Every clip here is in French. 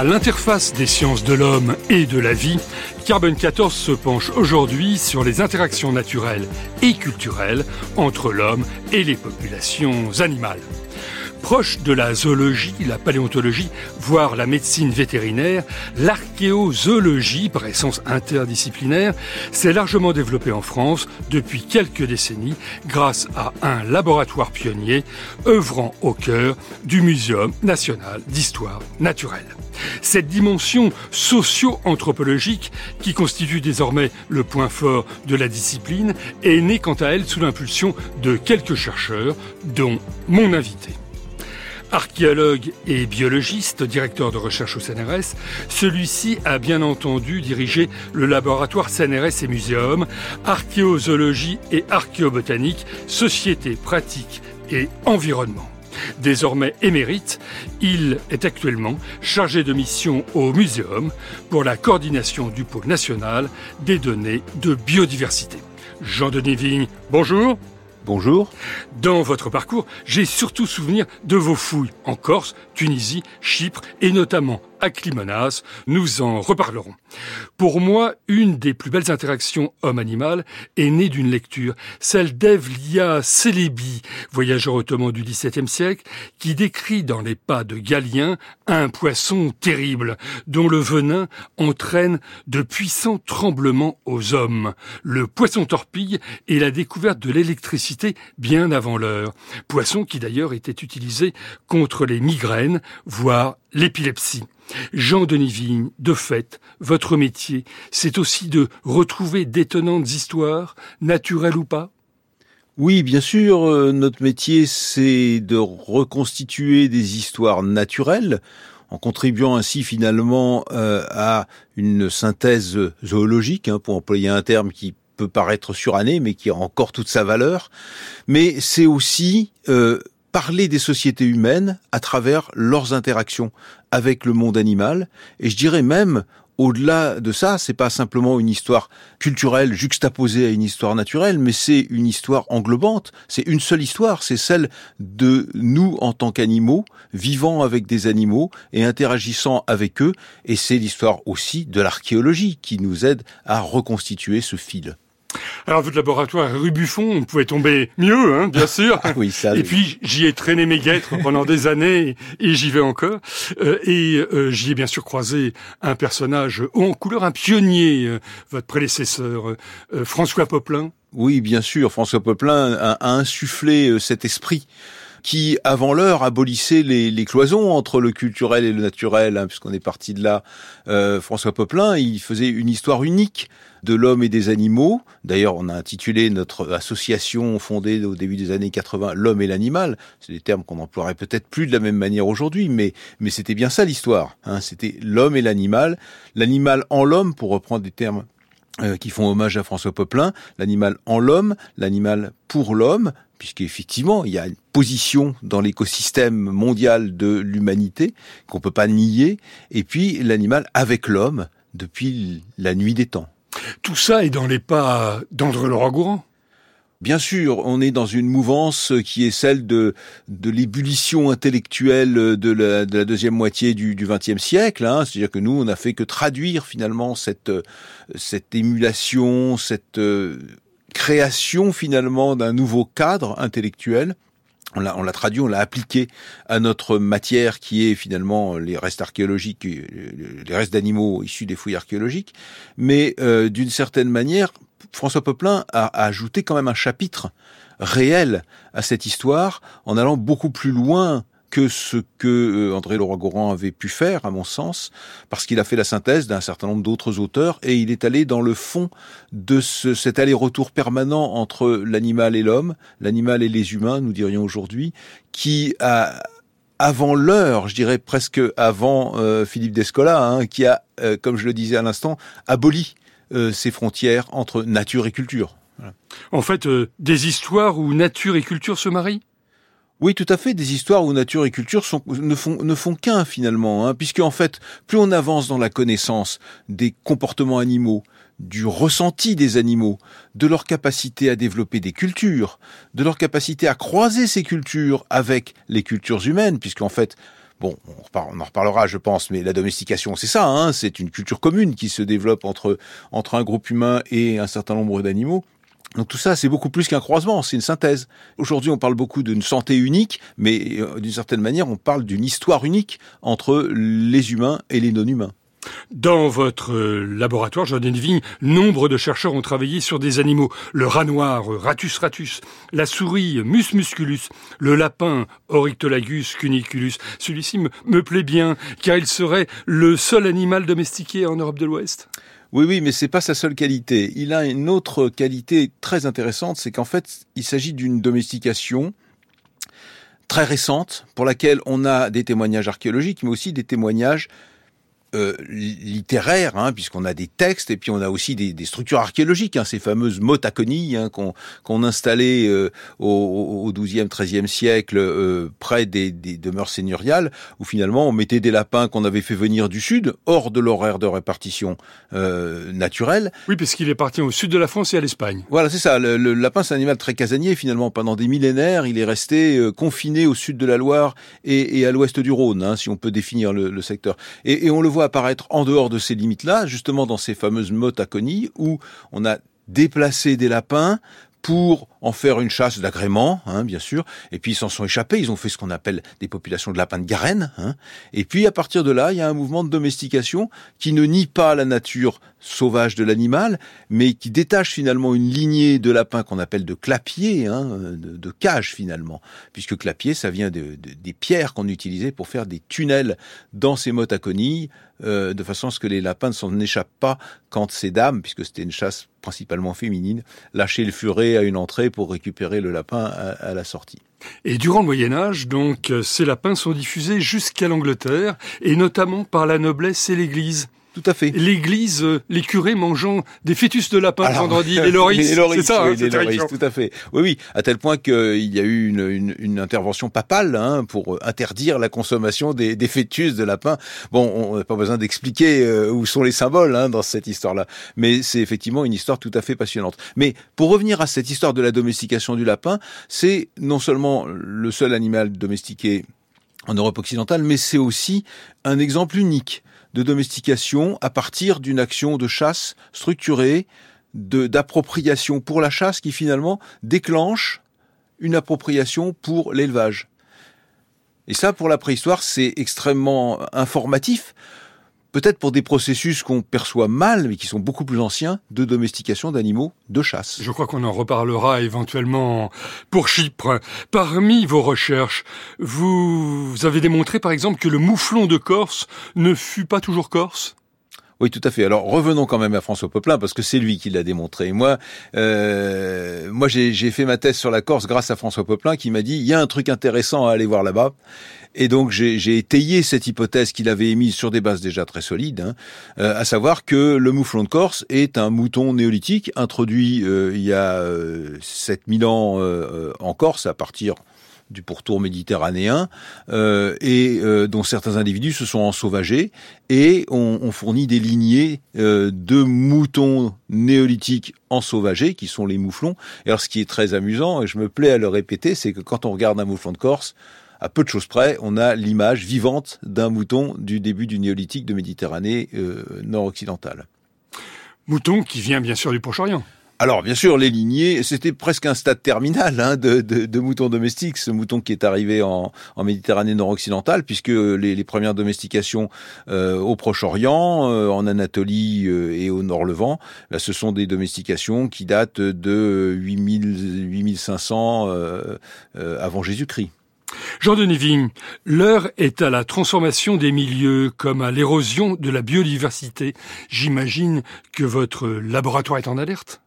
À l'interface des sciences de l'homme et de la vie, Carbone 14 se penche aujourd'hui sur les interactions naturelles et culturelles entre l'homme et les populations animales. Proche de la zoologie, la paléontologie, voire la médecine vétérinaire, l'archéozoologie, par essence interdisciplinaire, s'est largement développée en France depuis quelques décennies grâce à un laboratoire pionnier œuvrant au cœur du Muséum national d'histoire naturelle. Cette dimension socio-anthropologique, qui constitue désormais le point fort de la discipline, est née quant à elle sous l'impulsion de quelques chercheurs, dont mon invité. Archéologue et biologiste, directeur de recherche au CNRS, celui-ci a bien entendu dirigé le laboratoire CNRS et Muséum, archéozoologie et archéobotanique, société, pratique et environnement. Désormais émérite, il est actuellement chargé de mission au Muséum pour la coordination du pôle national des données de biodiversité. Jean-Denis Vigne, bonjour. Bonjour. Dans votre parcours, j'ai surtout souvenir de vos fouilles en Corse, Tunisie, Chypre et notamment à. Nous en reparlerons. Pour moi, une des plus belles interactions homme-animal est née d'une lecture, celle d'Evlia Celebi, voyageur ottoman du XVIIe siècle, qui décrit dans les pas de Galien un poisson terrible, dont le venin entraîne de puissants tremblements aux hommes. Le poisson torpille est la découverte de l'électricité bien avant l'heure. Poisson qui d'ailleurs était utilisé contre les migraines, voire l'épilepsie. Jean-Denis Vigne, de fait, votre métier, c'est aussi de retrouver d'étonnantes histoires, naturelles ou pas? Oui, bien sûr, euh, notre métier, c'est de reconstituer des histoires naturelles, en contribuant ainsi finalement euh, à une synthèse zoologique, hein, pour employer un terme qui peut paraître suranné, mais qui a encore toute sa valeur. Mais c'est aussi euh, parler des sociétés humaines à travers leurs interactions avec le monde animal. Et je dirais même, au-delà de ça, c'est pas simplement une histoire culturelle juxtaposée à une histoire naturelle, mais c'est une histoire englobante. C'est une seule histoire, c'est celle de nous en tant qu'animaux, vivant avec des animaux et interagissant avec eux. Et c'est l'histoire aussi de l'archéologie qui nous aide à reconstituer ce fil. Alors votre laboratoire rue Buffon, on pouvait tomber mieux, hein, bien sûr. Ah oui, ça. Et puis j'y ai traîné mes guêtres pendant des années et j'y vais encore. Euh, et euh, j'y ai bien sûr croisé un personnage haut en couleur, un pionnier, euh, votre prédécesseur, François Poplin. Oui, bien sûr, François Poplin a insufflé cet esprit qui, avant l'heure, abolissait les, les, cloisons entre le culturel et le naturel, hein, puisqu'on est parti de là. Euh, François Poplin, il faisait une histoire unique de l'homme et des animaux. D'ailleurs, on a intitulé notre association fondée au début des années 80 L'homme et l'animal. C'est des termes qu'on n'emploierait peut-être plus de la même manière aujourd'hui, mais, mais c'était bien ça l'histoire. Hein. C'était l'homme et l'animal. L'animal en l'homme, pour reprendre des termes euh, qui font hommage à François Poplin, l'animal en l'homme, l'animal pour l'homme, puisqu'effectivement, il y a une position dans l'écosystème mondial de l'humanité qu'on peut pas nier, et puis l'animal avec l'homme depuis la nuit des temps. Tout ça est dans les pas d'André Leroy-Gourand Bien sûr, on est dans une mouvance qui est celle de, de l'ébullition intellectuelle de la, de la, deuxième moitié du XXe siècle. Hein. C'est-à-dire que nous, on n'a fait que traduire finalement cette, cette émulation, cette création finalement d'un nouveau cadre intellectuel. On l'a, on l'a traduit, on l'a appliqué à notre matière qui est finalement les restes archéologiques, les restes d'animaux issus des fouilles archéologiques. Mais euh, d'une certaine manière, François Poplin a, a ajouté quand même un chapitre réel à cette histoire en allant beaucoup plus loin que ce que euh, André Leroy-Gourand avait pu faire, à mon sens, parce qu'il a fait la synthèse d'un certain nombre d'autres auteurs et il est allé dans le fond de ce, cet aller-retour permanent entre l'animal et l'homme, l'animal et les humains, nous dirions aujourd'hui, qui a avant l'heure, je dirais presque avant euh, Philippe Descola, hein, qui a, euh, comme je le disais à l'instant, aboli ces frontières entre nature et culture. En fait, des histoires où nature et culture se marient? Oui, tout à fait. Des histoires où nature et culture ne font, ne font qu'un finalement, hein, puisque en fait, plus on avance dans la connaissance des comportements animaux, du ressenti des animaux, de leur capacité à développer des cultures, de leur capacité à croiser ces cultures avec les cultures humaines, puisqu'en fait, bon, on, en reparlera, je pense, mais la domestication, c'est ça, hein, c'est une culture commune qui se développe entre entre un groupe humain et un certain nombre d'animaux. Donc tout ça, c'est beaucoup plus qu'un croisement, c'est une synthèse. Aujourd'hui, on parle beaucoup d'une santé unique, mais euh, d'une certaine manière, on parle d'une histoire unique entre les humains et les non-humains. Dans votre euh, laboratoire, Jordan Vigne, nombre de chercheurs ont travaillé sur des animaux. Le rat noir, euh, Ratus ratus, la souris, Mus musculus, le lapin, Oryctolagus cuniculus. Celui-ci me, me plaît bien, car il serait le seul animal domestiqué en Europe de l'Ouest. Oui, oui, mais c'est pas sa seule qualité. Il a une autre qualité très intéressante, c'est qu'en fait, il s'agit d'une domestication très récente pour laquelle on a des témoignages archéologiques, mais aussi des témoignages euh, littéraire, hein, puisqu'on a des textes et puis on a aussi des, des structures archéologiques, hein, ces fameuses motaconies hein, qu'on qu'on installait euh, au, au XIIe, XIIIe siècle euh, près des, des, demeures seigneuriales, où finalement on mettait des lapins qu'on avait fait venir du sud, hors de l'horaire de répartition euh, naturelle. Oui, puisqu'il est parti au sud de la France et à l'Espagne. Voilà, c'est ça. Le, le lapin, c'est un animal très casanier. Finalement, pendant des millénaires, il est resté euh, confiné au sud de la Loire et, et à l'ouest du Rhône, hein, si on peut définir le, le secteur. Et, et on le voit apparaître en dehors de ces limites-là, justement dans ces fameuses motaconies où on a déplacé des lapins pour en faire une chasse d'agrément, hein, bien sûr. Et puis ils s'en sont échappés. Ils ont fait ce qu'on appelle des populations de lapins de Garenne. Hein. Et puis à partir de là, il y a un mouvement de domestication qui ne nie pas la nature sauvage de l'animal, mais qui détache finalement une lignée de lapins qu'on appelle de clapiers, hein, de, de cage finalement, puisque clapier, ça vient de, de, des pierres qu'on utilisait pour faire des tunnels dans ces mottes à conilles, euh, de façon à ce que les lapins ne s'en échappent pas quand ces dames, puisque c'était une chasse principalement féminine, lâchaient le furet à une entrée pour récupérer le lapin à, à la sortie. Et durant le Moyen Âge, donc, ces lapins sont diffusés jusqu'à l'Angleterre, et notamment par la noblesse et l'Église. Tout à fait. L'église, euh, les curés mangeant des fœtus de lapin le vendredi, les loris, c'est ça, oui, hein, les loris, tout à fait. Oui, oui, à tel point qu'il y a eu une, une, une intervention papale hein, pour interdire la consommation des, des fœtus de lapin. Bon, on n'a pas besoin d'expliquer euh, où sont les symboles hein, dans cette histoire-là, mais c'est effectivement une histoire tout à fait passionnante. Mais pour revenir à cette histoire de la domestication du lapin, c'est non seulement le seul animal domestiqué en Europe occidentale, mais c'est aussi un exemple unique de domestication à partir d'une action de chasse structurée, d'appropriation pour la chasse qui finalement déclenche une appropriation pour l'élevage. Et ça, pour la préhistoire, c'est extrêmement informatif peut-être pour des processus qu'on perçoit mal, mais qui sont beaucoup plus anciens, de domestication d'animaux de chasse. Je crois qu'on en reparlera éventuellement pour Chypre. Parmi vos recherches, vous avez démontré par exemple que le mouflon de Corse ne fut pas toujours corse? Oui, tout à fait. Alors revenons quand même à François Poplin parce que c'est lui qui l'a démontré. moi, euh, moi j'ai fait ma thèse sur la Corse grâce à François Poplin qui m'a dit il y a un truc intéressant à aller voir là-bas. Et donc j'ai étayé cette hypothèse qu'il avait émise sur des bases déjà très solides, hein, euh, à savoir que le mouflon de Corse est un mouton néolithique introduit euh, il y a euh, 7000 ans euh, en Corse à partir du pourtour méditerranéen euh, et euh, dont certains individus se sont ensauvagés et on fournit des lignées euh, de moutons néolithiques ensauvagés qui sont les mouflons. Et alors ce qui est très amusant et je me plais à le répéter, c'est que quand on regarde un mouflon de Corse, à peu de choses près, on a l'image vivante d'un mouton du début du néolithique de Méditerranée nord-occidentale. Mouton qui vient bien sûr du Proche-Orient. Alors, bien sûr, les lignées, c'était presque un stade terminal hein, de, de, de moutons domestiques, ce mouton qui est arrivé en, Méditerranée nord-occidentale, puisque les, les, premières domestications euh, au Proche-Orient, euh, en Anatolie euh, et au Nord-Levant, là, ce sont des domestications qui datent de 8000, 8500 euh, avant Jésus-Christ. Jean-Denis Vigne, l'heure est à la transformation des milieux comme à l'érosion de la biodiversité. J'imagine que votre laboratoire est en alerte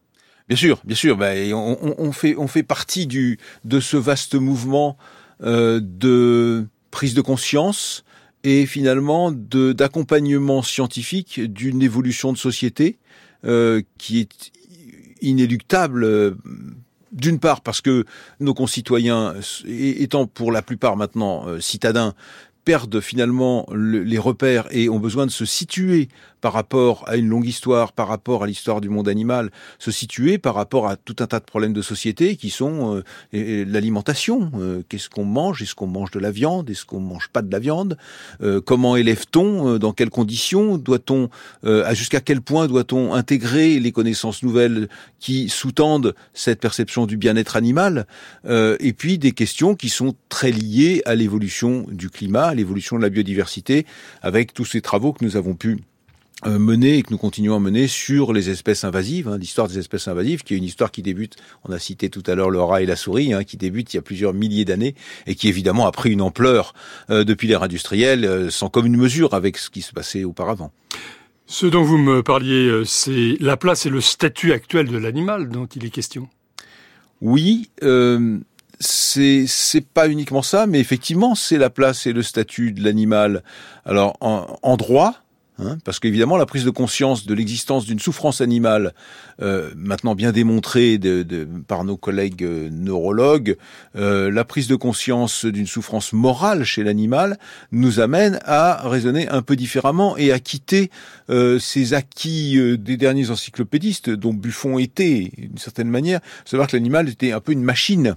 Bien sûr, bien sûr. Ben, on, fait, on fait partie du, de ce vaste mouvement euh, de prise de conscience et finalement d'accompagnement scientifique d'une évolution de société euh, qui est inéluctable d'une part parce que nos concitoyens, étant pour la plupart maintenant euh, citadins, perdent finalement les repères et ont besoin de se situer par rapport à une longue histoire, par rapport à l'histoire du monde animal, se situer par rapport à tout un tas de problèmes de société qui sont euh, l'alimentation. Euh, qu'est-ce qu'on mange? Est-ce qu'on mange de la viande? Est-ce qu'on mange pas de la viande? Euh, Comment élève-t-on? Dans quelles conditions Doit-on Jusqu'à quel point doit-on intégrer les connaissances nouvelles qui sous-tendent cette perception du bien-être animal? Et puis des questions qui sont très liées à l'évolution du climat, à l'évolution de la biodiversité, avec tous ces travaux que nous avons pu euh, menée et que nous continuons à mener sur les espèces invasives, hein, l'histoire des espèces invasives, qui est une histoire qui débute, on a cité tout à l'heure le rat et la souris, hein, qui débute il y a plusieurs milliers d'années et qui évidemment a pris une ampleur euh, depuis l'ère industrielle, euh, sans commune mesure avec ce qui se passait auparavant. Ce dont vous me parliez, c'est la place et le statut actuel de l'animal dont il est question. Oui, euh, c'est c'est pas uniquement ça, mais effectivement c'est la place et le statut de l'animal. Alors en, en droit, Hein, parce qu'évidemment, la prise de conscience de l'existence d'une souffrance animale, euh, maintenant bien démontrée par nos collègues euh, neurologues, euh, la prise de conscience d'une souffrance morale chez l'animal nous amène à raisonner un peu différemment et à quitter ces acquis des derniers encyclopédistes dont Buffon était, d'une certaine manière, savoir que l'animal était un peu une machine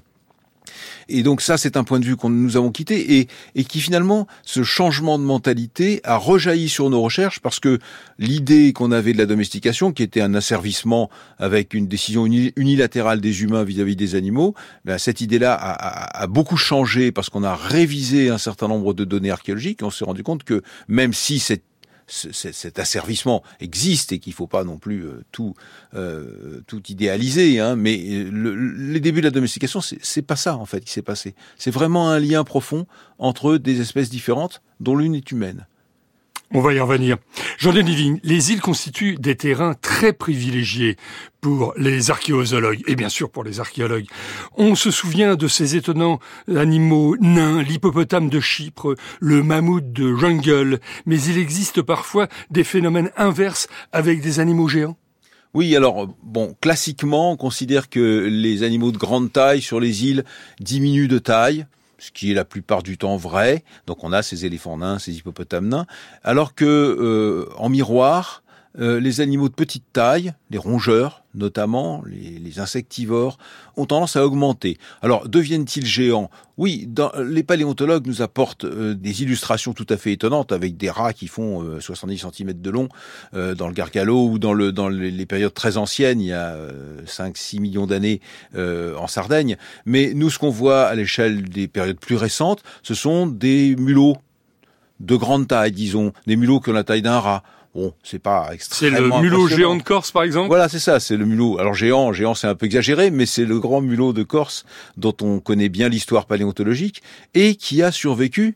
et donc ça, c'est un point de vue qu'on nous avons quitté et, et qui finalement, ce changement de mentalité a rejailli sur nos recherches parce que l'idée qu'on avait de la domestication, qui était un asservissement avec une décision unilatérale des humains vis-à-vis des animaux, ben cette idée-là a, a, beaucoup changé parce qu'on a révisé un certain nombre de données archéologiques et on s'est rendu compte que même si cette cet asservissement existe et qu'il faut pas non plus euh, tout euh, tout idéaliser, hein, mais le, les débuts de la domestication, c'est pas ça en fait qui s'est passé. C'est vraiment un lien profond entre des espèces différentes dont l'une est humaine. On va y revenir. Jean-Denis les îles constituent des terrains très privilégiés pour les archéozoologues et bien sûr pour les archéologues. On se souvient de ces étonnants animaux nains, l'hippopotame de Chypre, le mammouth de jungle, mais il existe parfois des phénomènes inverses avec des animaux géants. Oui, alors bon, classiquement, on considère que les animaux de grande taille sur les îles diminuent de taille ce qui est la plupart du temps vrai. Donc on a ces éléphants nains, ces hippopotames nains, alors que euh, en miroir, euh, les animaux de petite taille, les rongeurs notamment, les, insectivores, ont tendance à augmenter. Alors, deviennent-ils géants? Oui, les paléontologues nous apportent euh, des illustrations tout à fait étonnantes avec des rats qui font 70 euh, cm de long dans le Gargalo ou dans, dans les périodes très anciennes, il y a 5-6 millions d'années en Sardaigne. Mais nous, ce qu'on voit à l'échelle des périodes plus récentes, ce sont des mulots de grande taille, disons, des mulots qui ont la taille d'un rat Bon, c'est pas extrêmement. C'est le mulot géant de Corse, par exemple. Voilà, c'est ça. C'est le mulot. Alors géant, géant, c'est un peu exagéré, mais c'est le grand mulot de Corse dont on connaît bien l'histoire paléontologique et qui a survécu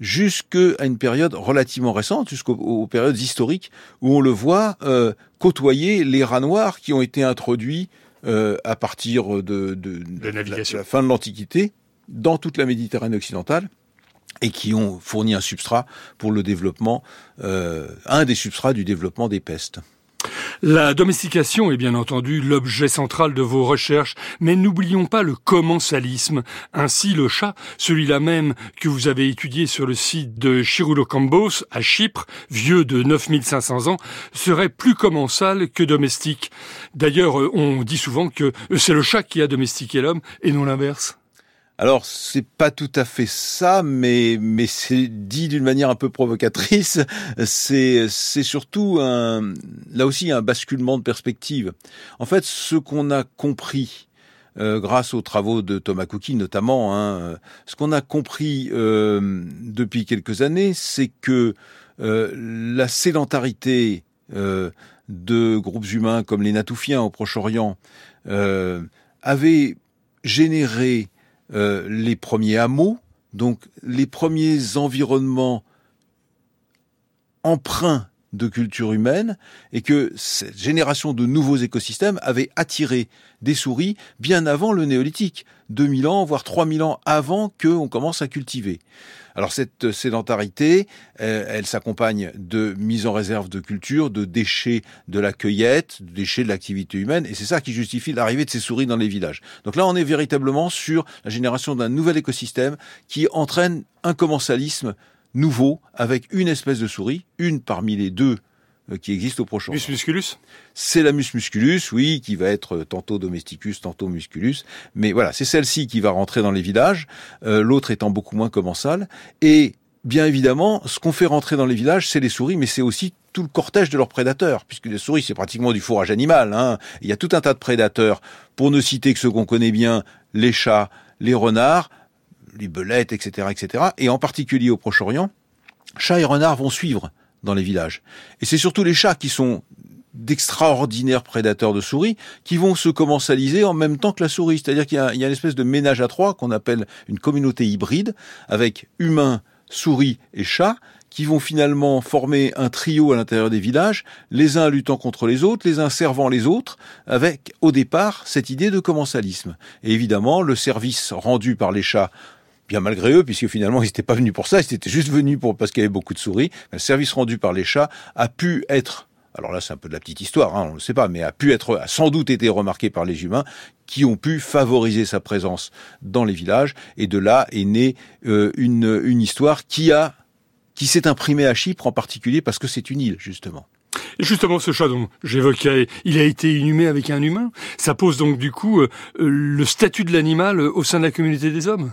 jusqu'à une période relativement récente, jusqu'aux périodes historiques où on le voit euh, côtoyer les rats noirs qui ont été introduits euh, à partir de, de, de la fin de l'Antiquité dans toute la Méditerranée occidentale et qui ont fourni un substrat pour le développement, euh, un des substrats du développement des pestes. La domestication est bien entendu l'objet central de vos recherches, mais n'oublions pas le commensalisme. Ainsi, le chat, celui-là même que vous avez étudié sur le site de Chirulocambos, à Chypre, vieux de 9500 ans, serait plus commensal que domestique. D'ailleurs, on dit souvent que c'est le chat qui a domestiqué l'homme et non l'inverse. Alors c'est pas tout à fait ça, mais mais c'est dit d'une manière un peu provocatrice. C'est surtout là aussi un basculement de perspective. En fait, ce qu'on a compris euh, grâce aux travaux de Thomas Cookie notamment, hein, ce qu'on a compris euh, depuis quelques années, c'est que euh, la sédentarité de groupes humains comme les Natoufiens au Proche-Orient avait généré euh, les premiers hameaux, donc les premiers environnements emprunts de culture humaine et que cette génération de nouveaux écosystèmes avait attiré des souris bien avant le néolithique, 2000 ans, voire 3000 ans avant qu'on commence à cultiver. Alors cette sédentarité, euh, elle s'accompagne de mise en réserve de culture, de déchets de la cueillette, de déchets de l'activité humaine, et c'est ça qui justifie l'arrivée de ces souris dans les villages. Donc là, on est véritablement sur la génération d'un nouvel écosystème qui entraîne un commensalisme nouveau avec une espèce de souris, une parmi les deux qui existent au prochain. Mus musculus? C'est la mus musculus, oui, qui va être euh, tantôt domesticus, tantôt musculus. Mais voilà, c'est celle-ci qui va rentrer dans les villages, euh, l'autre étant beaucoup moins commensale. Et bien évidemment, ce qu'on fait rentrer dans les villages, c'est les souris, mais c'est aussi tout le cortège de leurs prédateurs, puisque les souris, c'est pratiquement du fourrage animal. Hein. Il y a tout un tas de prédateurs, pour ne citer que ceux qu'on connaît bien, les chats, les renards, les belettes, etc., etc. Et en particulier au Proche-Orient, chats et renards vont suivre dans les villages. Et c'est surtout les chats qui sont d'extraordinaires prédateurs de souris qui vont se commensaliser en même temps que la souris. C'est-à-dire qu'il y, a une espèce de ménage à trois qu'on appelle une communauté hybride avec humains, souris et chats qui vont finalement former un trio à l'intérieur des villages, les uns luttant contre les autres, les uns servant les autres, avec au départ cette idée de commensalisme. Et évidemment, le service rendu par les chats bien malgré eux, puisque finalement ils n'étaient pas venus pour ça, ils étaient juste venus pour parce qu'il y avait beaucoup de souris. Le service rendu par les chats a pu être alors là, c'est un peu de la petite histoire, hein, on ne le sait pas, mais a pu être, a sans doute été remarqué par les humains qui ont pu favoriser sa présence dans les villages. Et de là est née euh, une, une histoire qui a, qui s'est imprimée à Chypre en particulier parce que c'est une île justement. Et justement, ce chat dont j'évoquais, il a été inhumé avec un humain. Ça pose donc du coup euh, le statut de l'animal au sein de la communauté des hommes.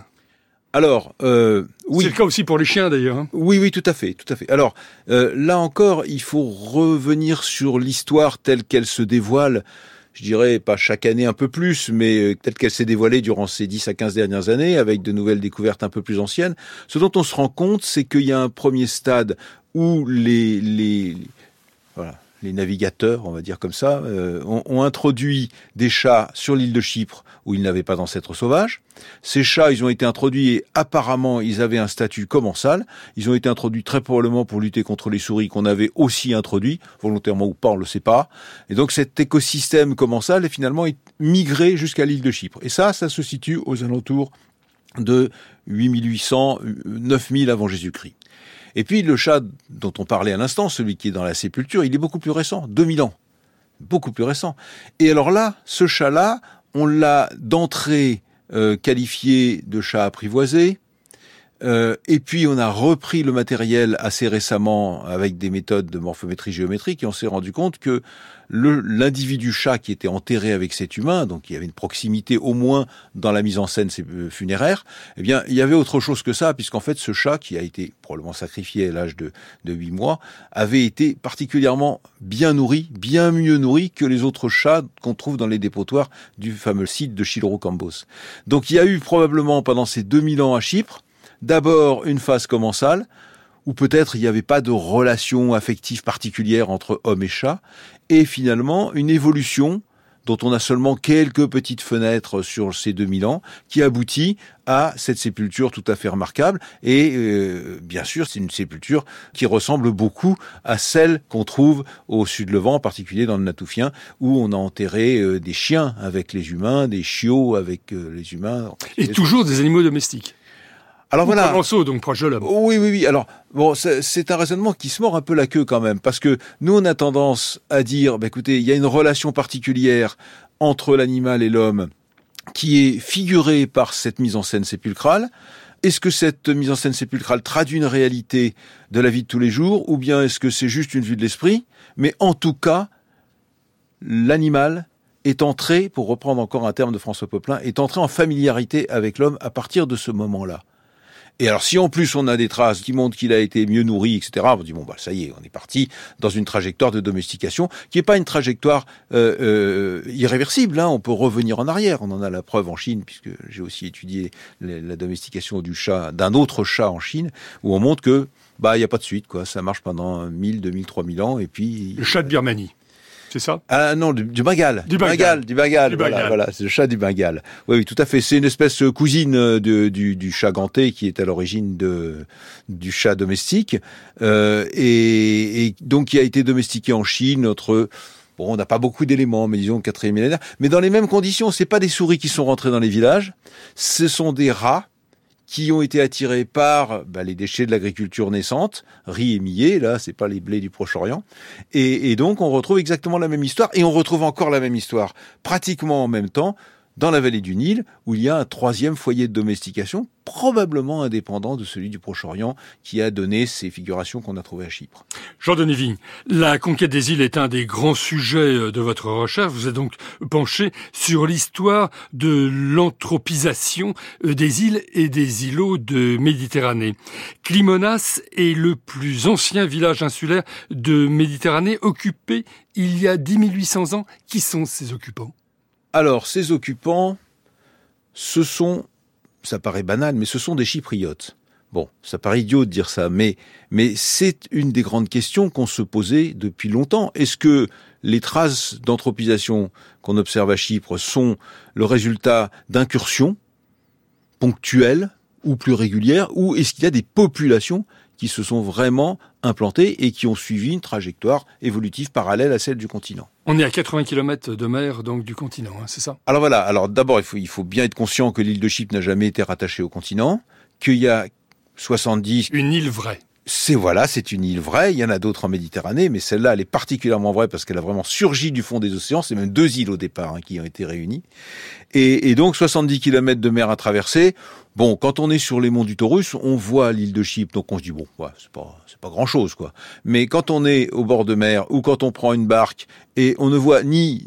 Alors, euh, oui. C'est le cas aussi pour les chiens d'ailleurs. Hein. Oui, oui, tout à fait, tout à fait. Alors, euh, là encore, il faut revenir sur l'histoire telle qu'elle se dévoile. Je dirais pas chaque année un peu plus, mais euh, telle qu'elle s'est dévoilée durant ces 10 à 15 dernières années, avec de nouvelles découvertes un peu plus anciennes. Ce dont on se rend compte, c'est qu'il y a un premier stade où les, les, voilà, les navigateurs, on va dire comme ça, euh, ont, ont, introduit des chats sur l'île de Chypre où ils n'avaient pas d'ancêtres sauvages. Ces chats, ils ont été introduits et apparemment, ils avaient un statut commensal. Ils ont été introduits très probablement pour lutter contre les souris qu'on avait aussi introduits, volontairement ou pas, on le sait pas. Et donc cet écosystème commensal est finalement migré jusqu'à l'île de Chypre. Et ça, ça se situe aux alentours de 8800, 9000 avant Jésus-Christ. Et puis le chat dont on parlait à l'instant, celui qui est dans la sépulture, il est beaucoup plus récent, 2000 ans. Beaucoup plus récent. Et alors là, ce chat-là, on l'a d'entrée euh, qualifié de chat apprivoisé. Euh, et puis on a repris le matériel assez récemment avec des méthodes de morphométrie géométrique et on s'est rendu compte que l'individu chat qui était enterré avec cet humain, donc il y avait une proximité au moins dans la mise en scène euh, funéraire, eh bien il y avait autre chose que ça puisqu'en fait ce chat qui a été probablement sacrifié à l'âge de, de 8 mois avait été particulièrement bien nourri, bien mieux nourri que les autres chats qu'on trouve dans les dépotoirs du fameux site de Chilorocambos. Donc il y a eu probablement pendant ces 2000 ans à Chypre d'abord une phase commensale, où peut-être il n'y avait pas de relation affective particulière entre homme et chat, et finalement une évolution dont on a seulement quelques petites fenêtres sur ces 2000 ans, qui aboutit à cette sépulture tout à fait remarquable. Et euh, bien sûr, c'est une sépulture qui ressemble beaucoup à celle qu'on trouve au sud-levant, en particulier dans le Natoufien, où on a enterré euh, des chiens avec les humains, des chiots avec euh, les humains. Et toujours des animaux domestiques. Alors voilà. donc proche de l'homme. Oui, oui, oui. Alors bon, c'est un raisonnement qui se mord un peu la queue quand même, parce que nous on a tendance à dire, bah, écoutez, il y a une relation particulière entre l'animal et l'homme qui est figurée par cette mise en scène sépulcrale. Est-ce que cette mise en scène sépulcrale traduit une réalité de la vie de tous les jours, ou bien est-ce que c'est juste une vue de l'esprit? Mais en tout cas, l'animal est entré, pour reprendre encore un terme de François Poplin, est entré en familiarité avec l'homme à partir de ce moment-là. Et alors, si en plus on a des traces qui montrent qu'il a été mieux nourri, etc., on dit bon bah ça y est, on est parti dans une trajectoire de domestication qui n'est pas une trajectoire euh, euh, irréversible. Hein. On peut revenir en arrière. On en a la preuve en Chine, puisque j'ai aussi étudié la domestication du chat, d'un autre chat en Chine, où on montre que bah il y a pas de suite quoi. Ça marche pendant 1000, 2000, 3000 ans et puis le chat de Birmanie. C'est ça Ah non, du, du Bengale. Du Bengale. Du Bengale. Voilà, voilà c'est le chat du Bengale. Oui, oui, tout à fait. C'est une espèce cousine de, du, du chat ganté qui est à l'origine de du chat domestique euh, et, et, donc qui a été domestiqué en Chine. Notre Bon, on n'a pas beaucoup d'éléments, mais disons quatrième millénaire. Mais dans les mêmes conditions, c'est pas des souris qui sont rentrées dans les villages, ce sont des rats qui ont été attirés par bah, les déchets de l'agriculture naissante, riz et millet, là, c'est pas les blés du Proche-Orient. Et, et, donc, on retrouve exactement la même histoire, et on retrouve encore la même histoire, pratiquement en même temps, dans la vallée du Nil, où il y a un troisième foyer de domestication, probablement indépendant de celui du Proche-Orient, qui a donné ces figurations qu'on a trouvées à Chypre. Jean-Denis Vigne, la conquête des îles est un des grands sujets euh, de votre recherche. Vous êtes donc penché sur l'histoire de l'anthropisation euh, des îles et des îlots de Méditerranée. Climonas est le plus ancien village insulaire de Méditerranée, occupé il y a 10 800 ans. Qui sont ses occupants? Alors, ces occupants, ce sont, ça paraît banal, mais ce sont des Chypriotes. Bon, ça paraît idiot de dire ça, mais, c'est une des grandes questions qu'on se posait depuis longtemps. Est-ce que les traces d'anthropisation qu'on observe à Chypre sont le résultat d'incursions ponctuelles ou plus régulières, ou est-ce qu'il y a des populations qui se sont vraiment implantés et qui ont suivi une trajectoire évolutive parallèle à celle du continent? On est à 80 km de mer donc du continent, hein, c'est ça? Alors voilà, alors d'abord il faut, il faut bien être conscient que l'île de Chypre n'a jamais été rattachée au continent, qu'il y a 70... Une île vraie c'est voilà, c'est une île vraie. Il y en a d'autres en Méditerranée, mais celle-là, elle est particulièrement vraie parce qu'elle a vraiment surgi du fond des océans. C'est même deux îles au départ hein, qui ont été réunies. Et, et, donc 70 km de mer à traverser. Bon, quand on est sur les monts du Taurus, on voit l'île de Chypre, donc on se dit bon, ouais, c'est pas c'est pas grand chose quoi. Mais quand on est au bord de mer ou quand on prend une barque et on ne voit ni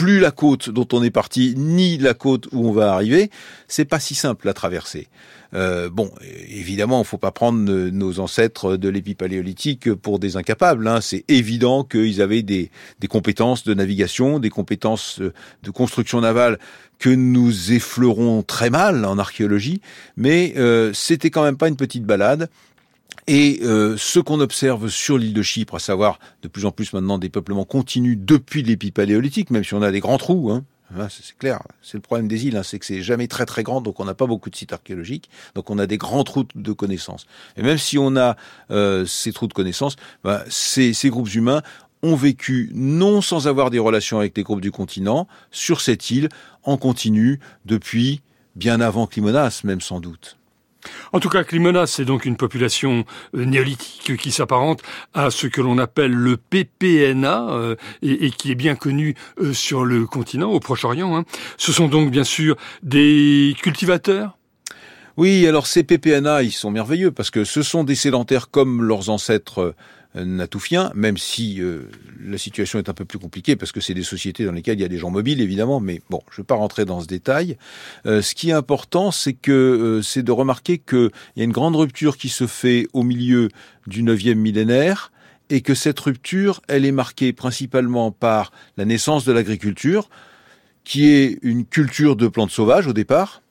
plus la côte dont on est parti, ni la côte où on va arriver, c'est pas si simple à traverser. Euh, bon, évidemment, faut pas prendre nos ancêtres de l'épipaléolithique pour des incapables. Hein. C'est évident qu'ils avaient des, des, compétences de navigation, des compétences de construction navale que nous effleurons très mal en archéologie, mais euh, c'était quand même pas une petite balade. Et euh, ce qu'on observe sur l'île de Chypre, à savoir de plus en plus maintenant des peuplements continus depuis l'épipaléolithique, même si on a des grands trous, hein, c'est clair, c'est le problème des îles, hein, c'est que c'est jamais très très grand, donc on n'a pas beaucoup de sites archéologiques, donc on a des grands trous de connaissances. Et même si on a euh, ces trous de connaissances, bah, ces, ces groupes humains ont vécu non sans avoir des relations avec les groupes du continent sur cette île en continu depuis bien avant Climonas, même sans doute. En tout cas, Climona, c'est donc une population euh, néolithique qui s'apparente à ce que l'on appelle le PPNA euh, et, qui est bien connu euh, sur le continent, au Proche-Orient. Hein. Ce sont donc bien sûr des cultivateurs? Oui, alors ces PPNA, ils sont merveilleux parce que ce sont des sédentaires comme leurs ancêtres natoufiens, même si euh, la situation est un peu plus compliquée parce que c'est des sociétés dans lesquelles il y a des gens mobiles évidemment, mais bon, je ne vais pas rentrer dans ce détail. Euh, ce qui est important, c'est que euh, c'est de remarquer qu'il y a une grande rupture qui se fait au milieu du 9e millénaire et que cette rupture, elle est marquée principalement par la naissance de l'agriculture, qui est une culture de plantes sauvages au départ,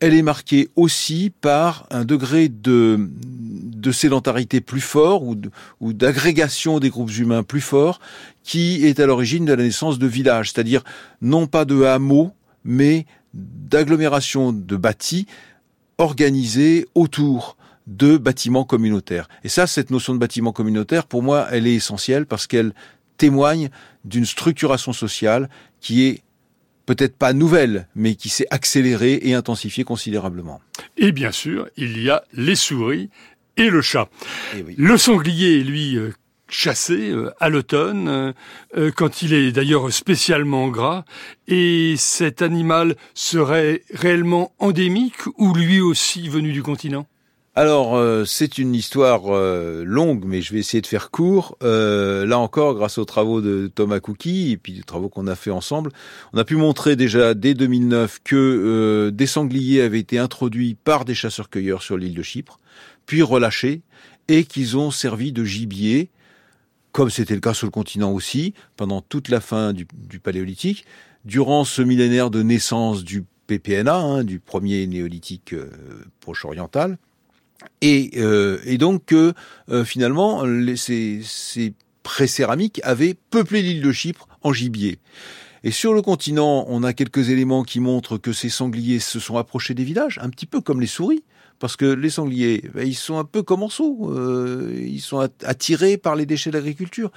elle est marquée aussi par un degré de, de sédentarité plus fort ou d'agrégation des groupes humains plus fort qui est à l'origine de la naissance de villages, c'est-à-dire non pas de hameaux, mais d'agglomérations de bâtis organisés autour de bâtiments communautaires. Et ça, cette notion de bâtiment communautaire, pour moi, elle est essentielle parce qu'elle témoigne d'une structuration sociale qui est peut-être pas nouvelle, mais qui s'est accélérée et intensifiée considérablement. Et bien sûr, il y a les souris et le chat. Eh le sanglier, lui, euh, chassé euh, à l'automne, euh, quand il est d'ailleurs spécialement gras, et cet animal serait réellement endémique ou lui aussi venu du continent? Alors, euh, c'est une histoire euh, longue, mais je vais essayer de faire court. Euh, là encore, grâce aux travaux de Thomas Cookie et puis des travaux qu'on a fait ensemble, on a pu montrer déjà dès 2009 que des sangliers avaient été introduits par des chasseurs-cueilleurs sur l'île de Chypre, puis relâchés, et qu'ils ont servi de gibier, comme c'était le cas sur le continent aussi, pendant toute la fin du, Paléolithique, durant ce millénaire de naissance du PPNA, hein, du premier néolithique proche-oriental et, euh, donc euh, finalement ces, ces pré-céramiques avaient peuplé l'île de Chypre en gibier. Et sur le continent, on a quelques éléments qui montrent que ces sangliers se sont approchés des villages, un petit peu comme les souris, parce que les sangliers, ben, ils sont un peu comme en saut, euh, ils sont attirés par les déchets d'agriculture.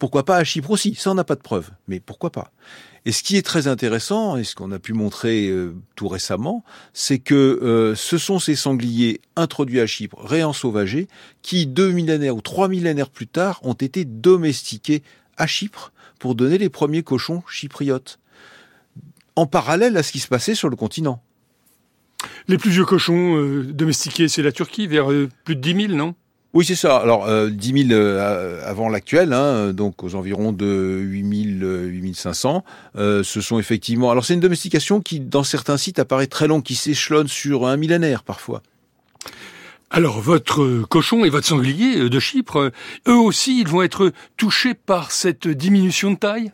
Pourquoi pas à Chypre aussi? Ça, on n'a pas de preuves, mais pourquoi pas? Et ce qui est très intéressant, et ce qu'on a pu montrer euh, tout récemment, c'est que euh, ce sont ces sangliers introduits à Chypre, réensauvagés, qui deux millénaires ou trois millénaires plus tard ont été domestiqués à Chypre pour donner les premiers cochons chypriotes. en parallèle à ce qui se passait sur le continent. Les plus vieux cochons euh, domestiqués, c'est la Turquie, vers plus de 10 000, non? Oui, c'est ça. Alors, euh, 10 000 euh, avant l'actuel, hein, donc aux environs de 8 000, 8 500. Euh, ce sont effectivement... Alors, c'est une domestication qui, dans certains sites, apparaît très longue, qui s'échelonne sur un millénaire parfois. Alors, votre cochon et votre sanglier de Chypre, eux aussi, ils vont être touchés par cette diminution de taille?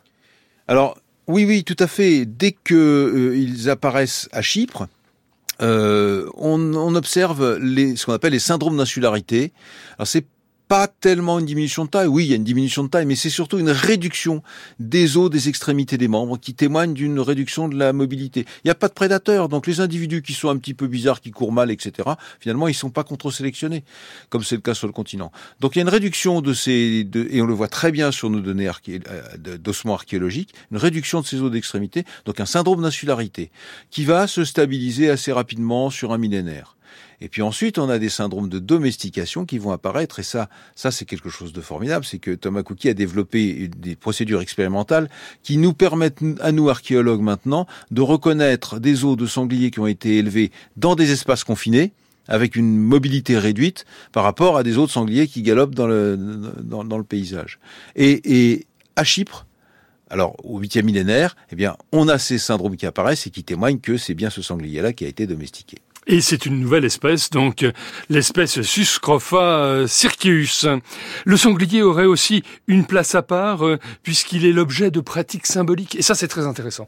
Alors, oui, oui, tout à fait. Dès que ils apparaissent à Chypre, euh, on, on, observe les, ce qu'on appelle les syndromes d'insularité. Alors c'est pas tellement une diminution de taille. Oui, il y a une diminution de taille, mais c'est surtout une réduction des os des extrémités des membres qui témoigne d'une réduction de la mobilité. Il n'y a pas de prédateurs, donc les individus qui sont un petit peu bizarres, qui courent mal, etc., finalement, ils sont pas contre-sélectionnés, comme c'est le cas sur le continent. Donc il y a une réduction de ces, et on le voit très bien sur nos données euh, d'ossements archéologiques, une réduction de ces os d'extrémité, donc un syndrome d'insularité, qui va se stabiliser assez rapidement sur un millénaire. Et puis ensuite, on a des syndromes de domestication qui vont apparaître. Et ça, ça c'est quelque chose de formidable. C'est que Thomas Cookie a développé des procédures expérimentales qui nous permettent, à nous archéologues maintenant, de reconnaître des os de sangliers qui ont été élevés dans des espaces confinés avec une mobilité réduite par rapport à des autres sangliers qui galopent dans le, paysage. Et, à Chypre, alors, au huitième millénaire, eh on a ces syndromes qui apparaissent et qui témoignent que c'est bien ce sanglier-là qui a été domestiqué. Et c'est une nouvelle espèce, donc l'espèce Suscrofa circeus. Le sanglier aurait aussi une place à part, euh, puisqu'il est l'objet de pratiques symboliques. Et ça, c'est très intéressant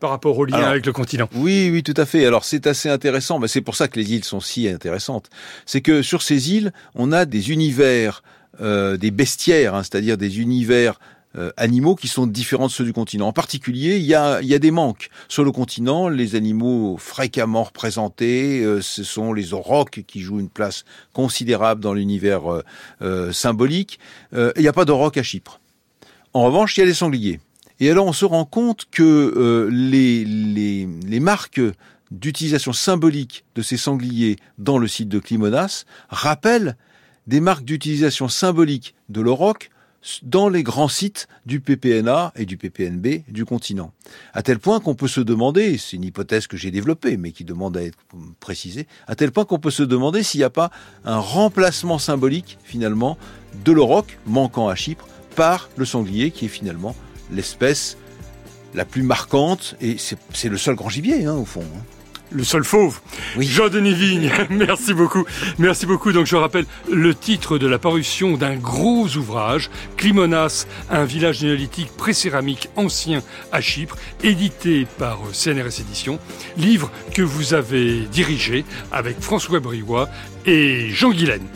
par rapport au lien avec le continent. Oui, oui, tout à fait. Alors c'est assez intéressant, mais c'est pour ça que les îles sont si intéressantes. C'est que sur ces îles, on a des univers, euh, des bestiaires, hein, c'est-à-dire des univers euh, animaux qui sont différents de ceux du continent. En particulier, il y a, des manques. Sur le continent, les animaux fréquemment représentés, euh, ce sont les aurochs qui jouent une place considérable dans l'univers euh, symbolique. il n'y a pas d'aurochs à Chypre. En revanche, il y a les sangliers. Et alors, on se rend compte que les marques d'utilisation symbolique de ces sangliers dans le site de Climonas rappellent des marques d'utilisation symbolique de l'auroch dans les grands sites du PPNA et du PPNB du continent. À tel point qu'on peut se demander, c'est une hypothèse que j'ai développée, mais qui demande à être précisée, à tel point qu'on peut se demander s'il n'y a pas un remplacement symbolique, finalement, de l'auroch, manquant à Chypre, par le sanglier, qui est finalement l'espèce la plus marquante, et c'est le seul grand gibier, hein, au fond. Hein. Le sol fauve. Oui. Jean-Denis Vigne, merci beaucoup. Merci beaucoup. Donc je rappelle le titre de la parution d'un gros ouvrage, Climonas, un village néolithique pré-céramique ancien à Chypre, édité par CNRS Éditions. Livre que vous avez dirigé avec François Briouat et Jean Guilaine.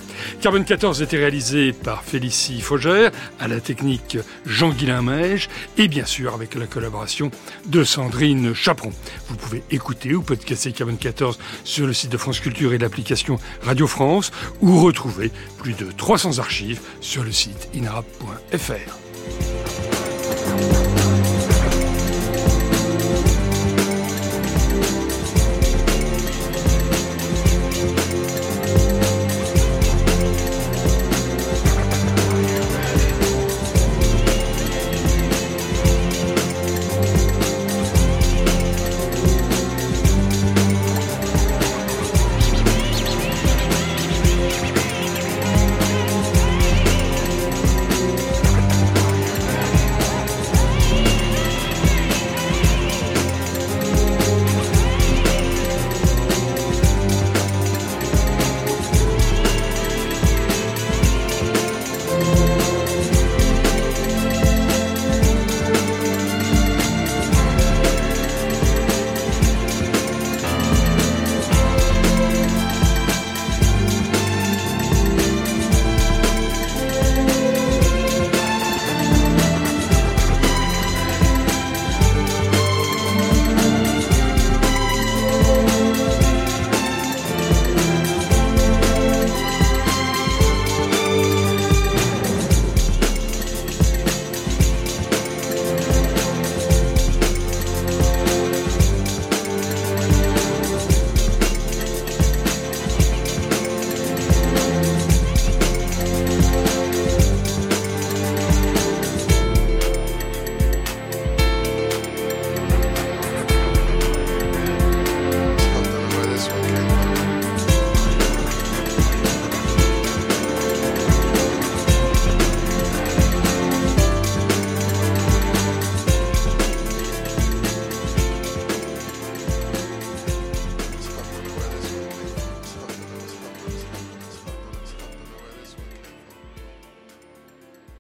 Carbone 14 était réalisé par Félicie Faugère, à la technique Jean-Guilain Meige, et bien sûr avec la collaboration de Sandrine Chaperon. Vous pouvez écouter ou podcaster Carbone 14 sur le site de France Culture et l'application Radio France, ou retrouver plus de 300 archives sur le site inarab.fr.